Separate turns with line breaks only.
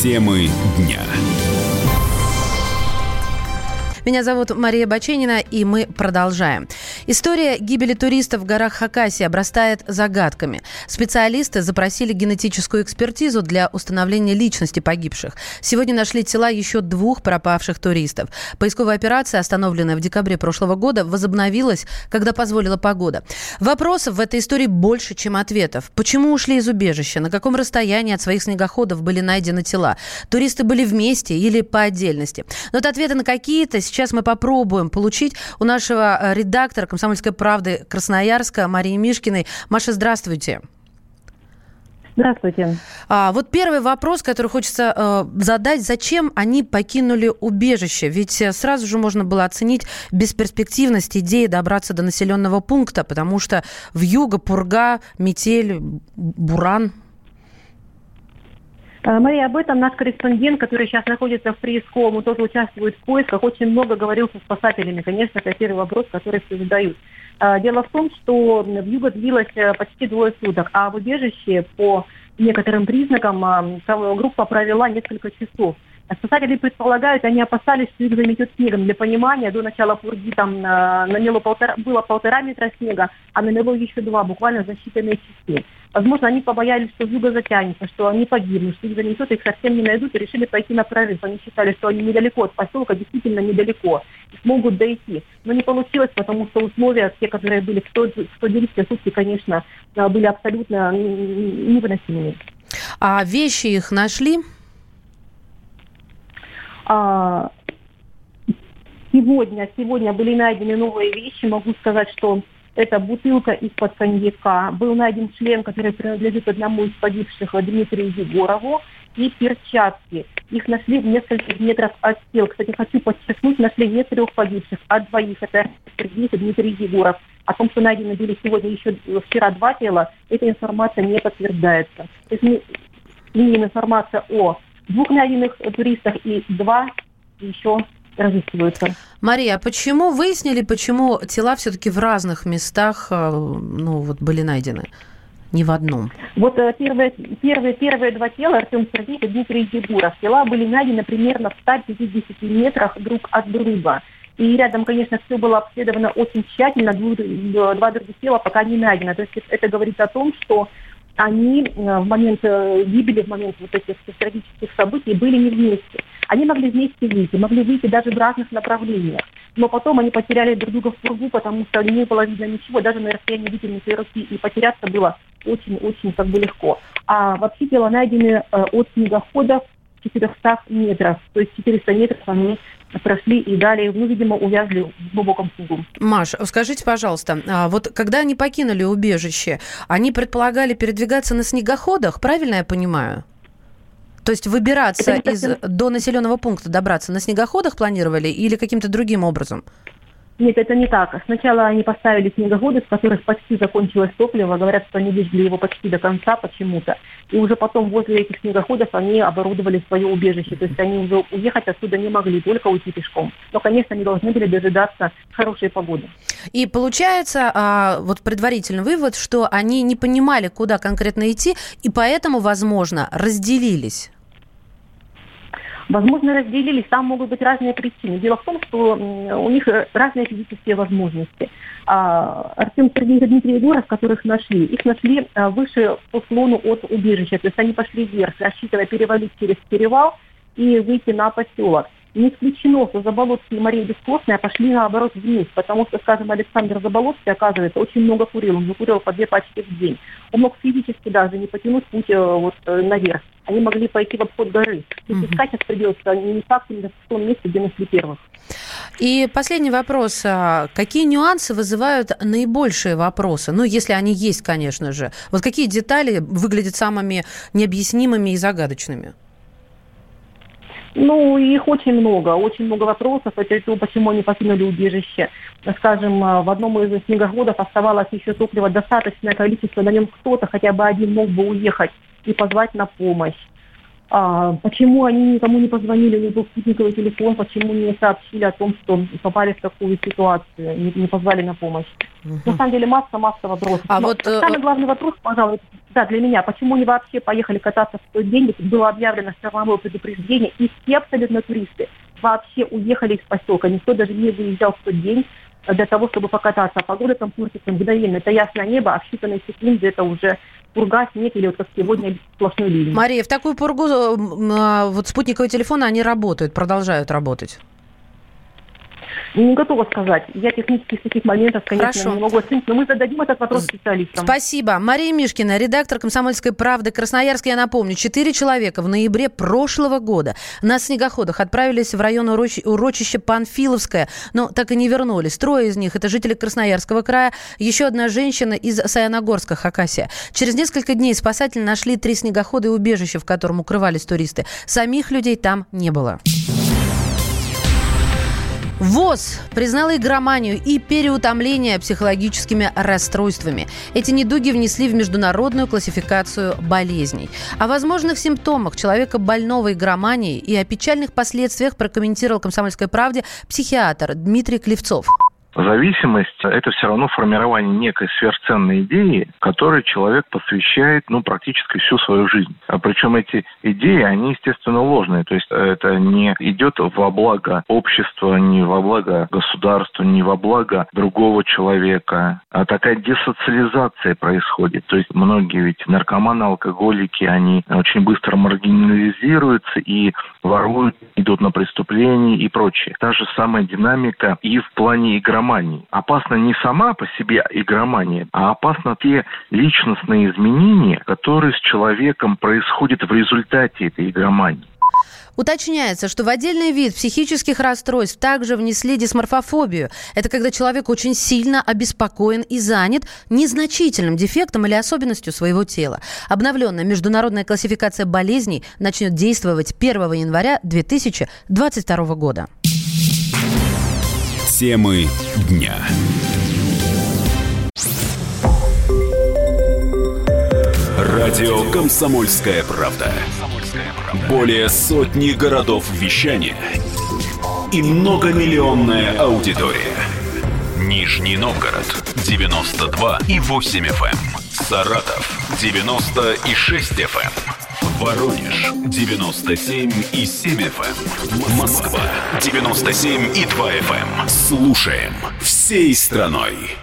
Темы дня.
Меня зовут Мария Баченина, и мы продолжаем. История гибели туристов в горах Хакасии обрастает загадками. Специалисты запросили генетическую экспертизу для установления личности погибших. Сегодня нашли тела еще двух пропавших туристов. Поисковая операция, остановленная в декабре прошлого года, возобновилась, когда позволила погода. Вопросов в этой истории больше, чем ответов. Почему ушли из убежища? На каком расстоянии от своих снегоходов были найдены тела? Туристы были вместе или по отдельности? Но вот ответы на какие-то сейчас мы попробуем получить у нашего э, редактора «Комсомольской правды» Красноярска Марии Мишкиной. Маша, здравствуйте.
Здравствуйте.
А, вот первый вопрос, который хочется э, задать. Зачем они покинули убежище? Ведь э, сразу же можно было оценить бесперспективность идеи добраться до населенного пункта, потому что в юго пурга, метель, буран –
Мария, об этом наш корреспондент, который сейчас находится в Прииском, он тоже участвует в поисках, очень много говорил со спасателями. Конечно, это первый вопрос, который все задают. Э, дело в том, что в юго длилось э, почти двое суток, а в убежище по некоторым признакам группа провела несколько часов. Спасатели предполагают, они опасались, что их заметет снегом. Для понимания, до начала пурги там намело полтора, было полтора метра снега, а намело еще два, буквально за считанные часы. Возможно, они побоялись, что юго затянется, что они погибнут, что их занесет, их совсем не найдут, и решили пойти на прорыв. Они считали, что они недалеко от поселка, действительно недалеко, и смогут дойти. Но не получилось, потому что условия, те, которые были в 190 сутки, конечно, были абсолютно невыносимыми.
А вещи их нашли?
А, сегодня, сегодня были найдены новые вещи. Могу сказать, что это бутылка из-под коньяка. Был найден член, который принадлежит одному из погибших Дмитрию Егорову. И перчатки. Их нашли в нескольких метрах от тел. Кстати, хочу подчеркнуть, нашли не трех погибших, а двоих. Это Сергей и Дмитрий Егоров. О том, что найдены были сегодня еще вчера два тела, эта информация не подтверждается. То есть информация о двух найденных туристах и два еще разыскиваются.
Мария, а почему выяснили, почему тела все-таки в разных местах э, ну, вот, были найдены? Не в одном.
Вот э, первые, первые, первые два тела, Артем Сергеев и Дмитрий Егоров, тела были найдены примерно в 150 метрах друг от друга. И рядом, конечно, все было обследовано очень тщательно, два других тела пока не найдено. То есть это говорит о том, что они э, в момент гибели, в момент вот этих трагических событий были не вместе. Они могли вместе выйти, могли выйти даже в разных направлениях. Но потом они потеряли друг друга в кругу, потому что не было видно ничего, даже на расстоянии вытянутой руки. И потеряться было очень-очень как бы легко. А вообще тело найдены э, от снегохода 400 метров. То есть 400 метров они прошли и далее, ну, видимо, увязли в глубоком снегу.
Маш, скажите, пожалуйста, а вот когда они покинули убежище, они предполагали передвигаться на снегоходах, правильно я понимаю? То есть выбираться из, до населенного пункта, добраться на снегоходах планировали или каким-то другим образом?
Нет, это не так. Сначала они поставили снегоходы, с которых почти закончилось топливо. Говорят, что они везли его почти до конца почему-то. И уже потом возле этих снегоходов они оборудовали свое убежище. То есть они уже уехать отсюда не могли, только уйти пешком. Но, конечно, они должны были дожидаться хорошей погоды.
И получается, а, вот предварительный вывод, что они не понимали, куда конкретно идти, и поэтому, возможно, разделились.
Возможно, разделились, там могут быть разные причины. Дело в том, что у них э, разные физические возможности. А, Артем Сергей и Дмитрий Егоров, которых нашли, их нашли а, выше по склону от убежища. То есть они пошли вверх, рассчитывая перевалить через перевал и выйти на поселок. Не исключено, что Заболоцкий и Мария Бескостная пошли наоборот вниз, потому что, скажем, Александр Заболоцкий, оказывается, очень много курил. Он закурил по две пачки в день. Он мог физически даже не потянуть путь э, вот, э, наверх. Они могли пойти в обход горы. То есть искать их придется не факт именно в том месте, где нашли первых.
И последний вопрос. А какие нюансы вызывают наибольшие вопросы? Ну, если они есть, конечно же. Вот какие детали выглядят самыми необъяснимыми и загадочными?
Ну, их очень много, очень много вопросов. Это то, почему они покинули убежище. Скажем, э, в одном из снегоходов оставалось еще топливо достаточное количество, на нем кто-то хотя бы один мог бы уехать и позвать на помощь. А, почему они никому не позвонили, не был спутниковый телефон, почему не сообщили о том, что попали в такую ситуацию, не, не позвали на помощь. Угу. На самом деле масса-масса вопросов. А Но вот, э, самый главный вопрос, пожалуй, да, для меня, почему они вообще поехали кататься в тот день, было объявлено штормовое предупреждение, и все абсолютно туристы вообще уехали из поселка, никто даже не выезжал в тот день для того, чтобы покататься. А погода там портится мгновенно. Это ясное небо, а в считанные секунды это уже пурга, снег или вот как сегодня сплошной ливень.
Мария, в такую пургу а, вот спутниковые телефоны, они работают, продолжают работать?
Не готова сказать. Я технически с таких моментов, конечно, Хорошо. не могу оценить, но мы зададим этот вопрос специалистам.
Спасибо. Мария Мишкина, редактор «Комсомольской правды» Красноярск. Я напомню, четыре человека в ноябре прошлого года на снегоходах отправились в район уроч... урочища Панфиловское, но так и не вернулись. Трое из них – это жители Красноярского края, еще одна женщина из Саяногорска, Хакасия. Через несколько дней спасатели нашли три снегохода и убежище, в котором укрывались туристы. Самих людей там не было. ВОЗ признала игроманию и переутомление психологическими расстройствами. Эти недуги внесли в международную классификацию болезней. О возможных симптомах человека больного игроманией и о печальных последствиях прокомментировал «Комсомольской правде» психиатр Дмитрий Клевцов.
Зависимость – это все равно формирование некой сверхценной идеи, которой человек посвящает ну, практически всю свою жизнь. А причем эти идеи, они, естественно, ложные. То есть это не идет во благо общества, не во благо государства, не во благо другого человека. А такая десоциализация происходит. То есть многие ведь наркоманы, алкоголики, они очень быстро маргинализируются и воруют, идут на преступления и прочее. Та же самая динамика и в плане игромании. Опасна не сама по себе игромания, а опасны те личностные изменения, которые с человеком происходят в результате этой игромании.
Уточняется, что в отдельный вид психических расстройств также внесли дисморфофобию. Это когда человек очень сильно обеспокоен и занят незначительным дефектом или особенностью своего тела. Обновленная международная классификация болезней начнет действовать 1 января 2022 года.
Темы дня. Радио «Комсомольская правда». Более сотни городов вещания и многомиллионная аудитория. Нижний Новгород 92 и 8 FM. Эм. Саратов 96 FM. Эм. Воронеж 97 и 7 FM. Эм. Москва 97 и 2 FM. Слушаем всей страной.